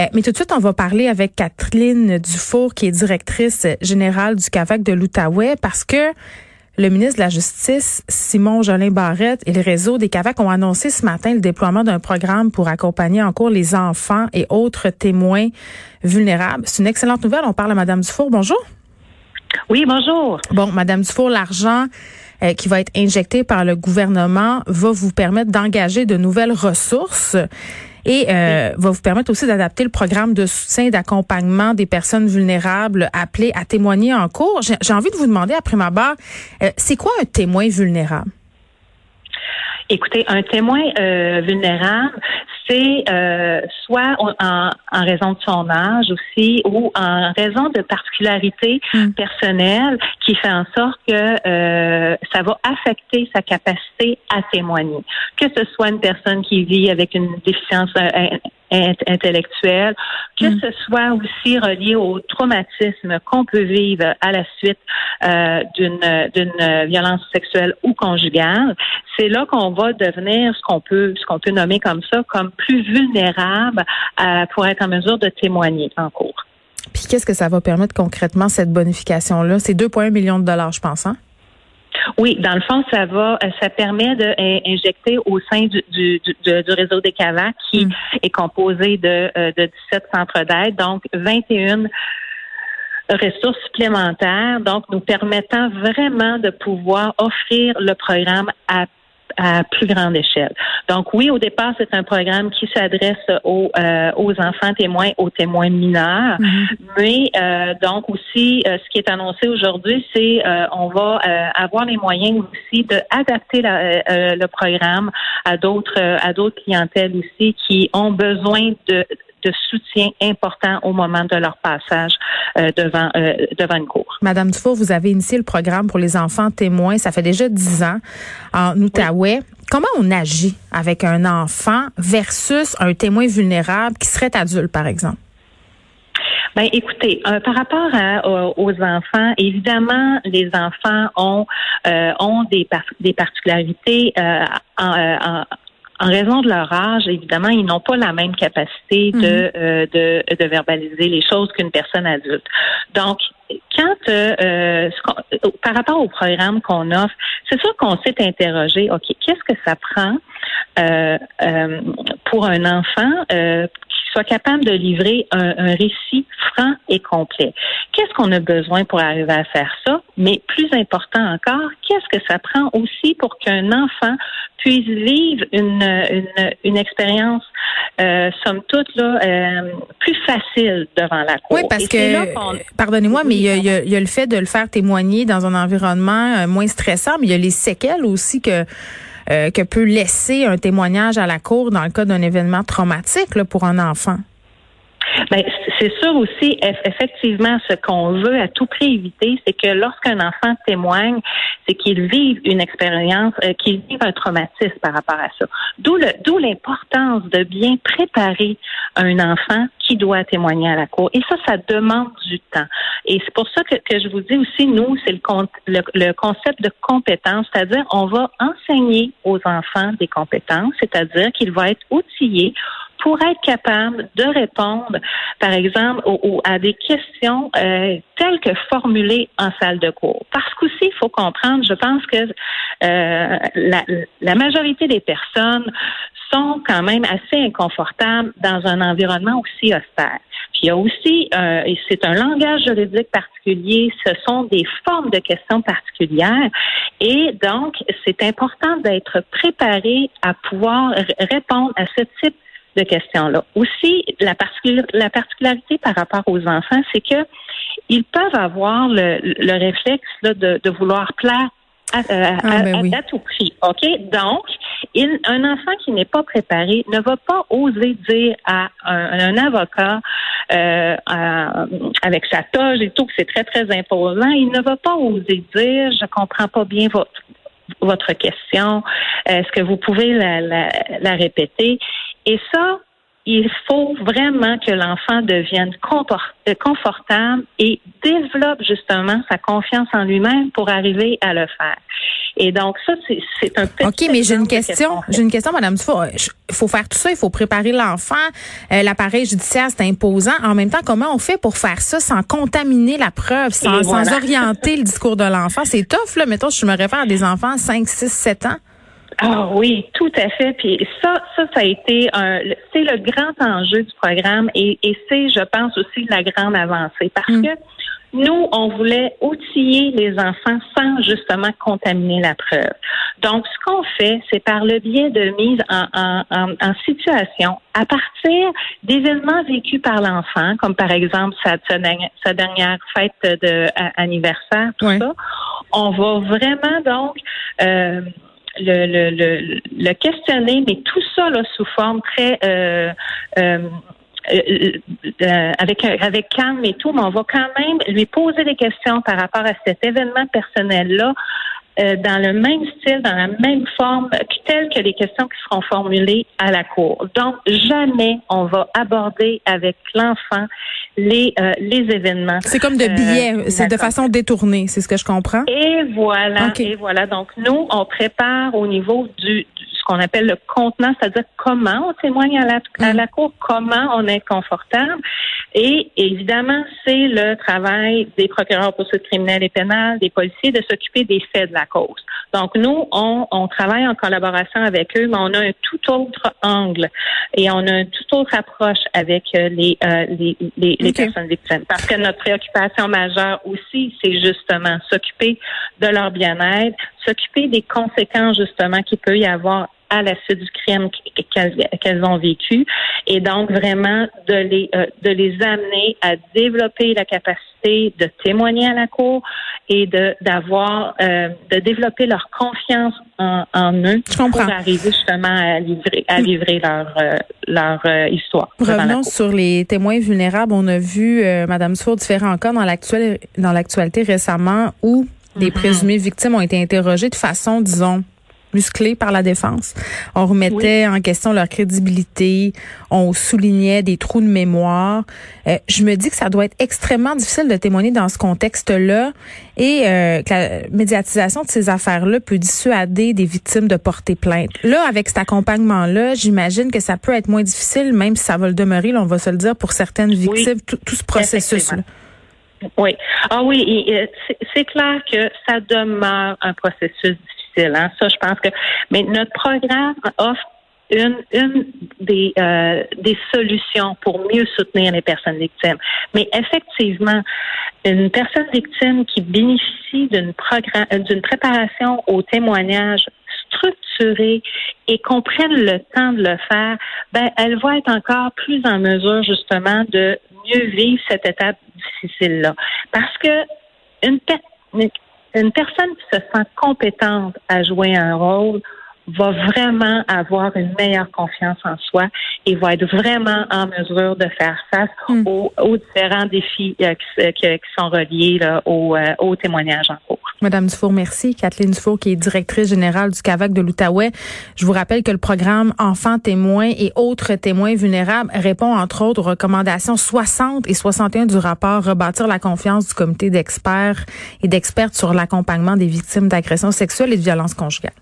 Euh, mais tout de suite, on va parler avec Catherine Dufour, qui est directrice générale du CAVAC de l'Outaouais, parce que le ministre de la Justice, Simon Jolin Barrette, et le réseau des CAVAC ont annoncé ce matin le déploiement d'un programme pour accompagner en cours les enfants et autres témoins vulnérables. C'est une excellente nouvelle. On parle à Madame Dufour. Bonjour. Oui, bonjour. Bon, Madame Dufour, l'argent euh, qui va être injecté par le gouvernement va vous permettre d'engager de nouvelles ressources et euh, va vous permettre aussi d'adapter le programme de soutien et d'accompagnement des personnes vulnérables appelées à témoigner en cours. J'ai envie de vous demander, après ma barre, euh, c'est quoi un témoin vulnérable? Écoutez, un témoin euh, vulnérable, c'est euh, soit en, raison de son âge aussi ou en raison de particularités mm. personnelles qui fait en sorte que euh, ça va affecter sa capacité à témoigner. Que ce soit une personne qui vit avec une déficience euh, intellectuelle, que mm. ce soit aussi relié au traumatisme qu'on peut vivre à la suite euh, d'une d'une violence sexuelle ou conjugale, c'est là qu'on va devenir ce qu'on peut ce qu'on peut nommer comme ça comme plus vulnérable euh, pour être en mesure de témoigner en cours. Puis qu'est-ce que ça va permettre concrètement cette bonification là C'est 2,1 millions de dollars, je pense. Hein? Oui, dans le fond, ça va, euh, ça permet d'injecter au sein du, du, du, réseau des CAVAC qui mm. est composé de, euh, de 17 centres d'aide, donc 21 ressources supplémentaires, donc nous permettant vraiment de pouvoir offrir le programme à à plus grande échelle. Donc oui, au départ, c'est un programme qui s'adresse aux, euh, aux enfants témoins, aux témoins mineurs, mhm. mais euh, donc aussi, euh, ce qui est annoncé aujourd'hui, c'est on va avoir les moyens aussi de adapter le programme à d'autres à d'autres clientèles aussi qui ont besoin de de soutien important au moment de leur passage euh, devant euh, devant une cour. Madame Dufour, vous avez initié le programme pour les enfants témoins. Ça fait déjà dix ans en Outaouais. Comment on agit avec un enfant versus un témoin vulnérable qui serait adulte, par exemple? Ben, écoutez, euh, par rapport aux enfants, évidemment, les enfants ont ont des, des particularités en, en raison de leur âge, évidemment, ils n'ont pas la même capacité de, mhm. euh, de, de, verbaliser les choses qu'une personne adulte. Donc, quand euh, euh par rapport au programme qu'on offre, c'est sûr qu'on s'est interrogé, OK, qu'est-ce que ça prend euh, pour un enfant soit capable de livrer un, un, récit et complet. Qu'est-ce qu'on a besoin pour arriver à faire ça? Mais plus important encore, qu'est-ce que ça prend aussi pour qu'un enfant puisse vivre une, une, une expérience, euh, somme toute, là, euh, plus facile devant la cour? Oui, parce que, pardonnez-moi, mais il y, a, il y, a, le fait de le faire témoigner dans un environnement euh, moins stressant, mais il y a les séquelles aussi que euh, que peut laisser un témoignage à la cour dans le cas d'un événement traumatique là, pour un enfant? Ben, c'est sûr aussi, effectivement, ce qu'on veut à tout prix éviter, c'est que lorsqu'un enfant témoigne, c'est qu'il vive une expérience, euh, qu'il vive un traumatisme par rapport à ça. D'où le, d'où l'importance de bien préparer un enfant qui doit témoigner à la cour. Et ça, ça demande du temps. Et c'est pour ça que, que je vous dis aussi, nous, c'est le, le, le concept de compétence, c'est-à-dire on va enseigner aux enfants des compétences, c'est-à-dire qu'il va être outillé pour être capable de répondre, par exemple, à des questions euh, telles que formulées en salle de cours. Parce qu'aussi, il faut comprendre, je pense que euh, la, la majorité des personnes sont quand même assez inconfortables dans un environnement aussi austère. Puis il y a aussi, euh, c'est un langage juridique particulier, ce sont des formes de questions particulières, et donc c'est important d'être préparé à pouvoir répondre à ce type de questions-là. Aussi, la, la particularité par rapport aux enfants, c'est que ils peuvent avoir le, le réflexe là, de, de vouloir plaire à, euh, ah, ben à, tout prix. OK? Donc, il, un enfant qui n'est pas préparé ne va pas oser dire à un, un avocat euh, avec sa toge et tout que c'est très, très imposant. Il ne va pas oser dire je comprends pas bien votre votre question. Est-ce que vous pouvez la, la, la répéter? Et ça, il faut vraiment que l'enfant devienne euh, confortable et développe justement sa confiance en lui-même pour arriver à le faire. Et donc ça, c'est un petit OK, mais j'ai une question. J'ai une question, Madame Dufour. Il faut faire tout ça, il faut préparer l'enfant. Euh, l'appareil judiciaire, c'est imposant. En même temps, comment on fait pour faire ça sans contaminer la preuve, sans, sans orienter le discours de l'enfant? C'est tough, là. Mettons, je me réfère à des enfants 5, 6, 7 ans. Ah oui, tout à fait. Puis ça, ça, ça a été un, c'est le grand enjeu du programme et, et c'est, je pense aussi, la grande avancée parce mm. que nous, on voulait outiller les enfants sans justement contaminer la preuve. Donc, ce qu'on fait, c'est par le biais de mise en, en, en, situation à partir d'événements vécus par l'enfant, comme par exemple sa, sa, dernière fête de anniversaire, tout ça. On va vraiment donc euh, le, le, le, le, questionner, mais tout ça là, sous forme très euh, euh, euh, euh, avec avec calme et tout, mais on va quand même lui poser des questions par rapport à cet événement personnel là euh, dans le même style, dans la même forme, telles que les questions qui seront formulées à la cour. Donc, jamais on va aborder avec l'enfant les euh, les événements. C'est comme de euh, billets, c'est de façon détournée, c'est ce que je comprends. Et voilà, et voilà. Donc, nous, on prépare au niveau du, ce qu'on appelle le contenant, c'est-à-dire comment on témoigne à la, à mm. la cour, comment on est confortable. Et évidemment, c'est le travail des procureurs pour ce criminel et pénal, des policiers, de s'occuper des faits de la cause. Donc, nous, on, on, travaille en collaboration avec eux, mais on a un tout autre angle et on a une toute autre approche avec euh, les, euh, les, les, les personnes victimes. Parce que notre préoccupation majeure aussi, c'est justement s'occuper de leur bien-être, s'occuper des conséquences justement qu'il peut y avoir à la suite du crime qu'elles ont vécu et donc vraiment de les euh, de les amener à développer la capacité de témoigner à la cour et de d'avoir euh, de développer leur confiance en, en eux pour arriver justement à livrer à livrer leur euh, leur histoire. Revenons sur les témoins vulnérables. On a vu Madame Sour différents cas dans l'actuel dans l'actualité récemment où des mm-hmm. présumées victimes ont été interrogées de façon disons musclés par la défense. On remettait en question leur crédibilité, on soulignait des trous de mémoire. Euh, je me dis que ça doit être extrêmement difficile de témoigner dans ce contexte-là et euh, que la médiatisation de ces affaires-là peut dissuader des victimes de porter plainte. Là, avec cet accompagnement-là, j'imagine que ça peut être moins difficile, même si ça va le demeurer, là, on va se le dire, pour certaines victimes, tout, ce processus-là. Oui. Ah oui, c'est clair que ça demeure un processus Hein. Ça, je pense que. Mais notre programme offre une, une des, euh, des solutions pour mieux soutenir les personnes victimes. Mais effectivement, une personne victime qui bénéficie d'une euh, d'une préparation au témoignage structurée et qu'on prenne le temps de le faire, ben, elle va être encore plus en mesure justement de mieux vivre cette étape difficile-là. Parce que une, une personne qui se sent compétente à jouer un rôle va vraiment avoir une meilleure confiance en soi et va être vraiment en mesure de faire face hmm. aux, différents défis euh, qui, sont reliés là, au, euh, au témoignage en cours. Madame Dufour, merci. Kathleen Dufour, qui est directrice générale du CAVAC de l'Outaouais. Je vous rappelle que le programme Enfants témoins et autres témoins vulnérables répond entre autres aux recommandations 60 et 61 du rapport Rebâtir la confiance du comité d'experts et d'expertes sur l'accompagnement des victimes d'agressions sexuelles et de violences conjugales.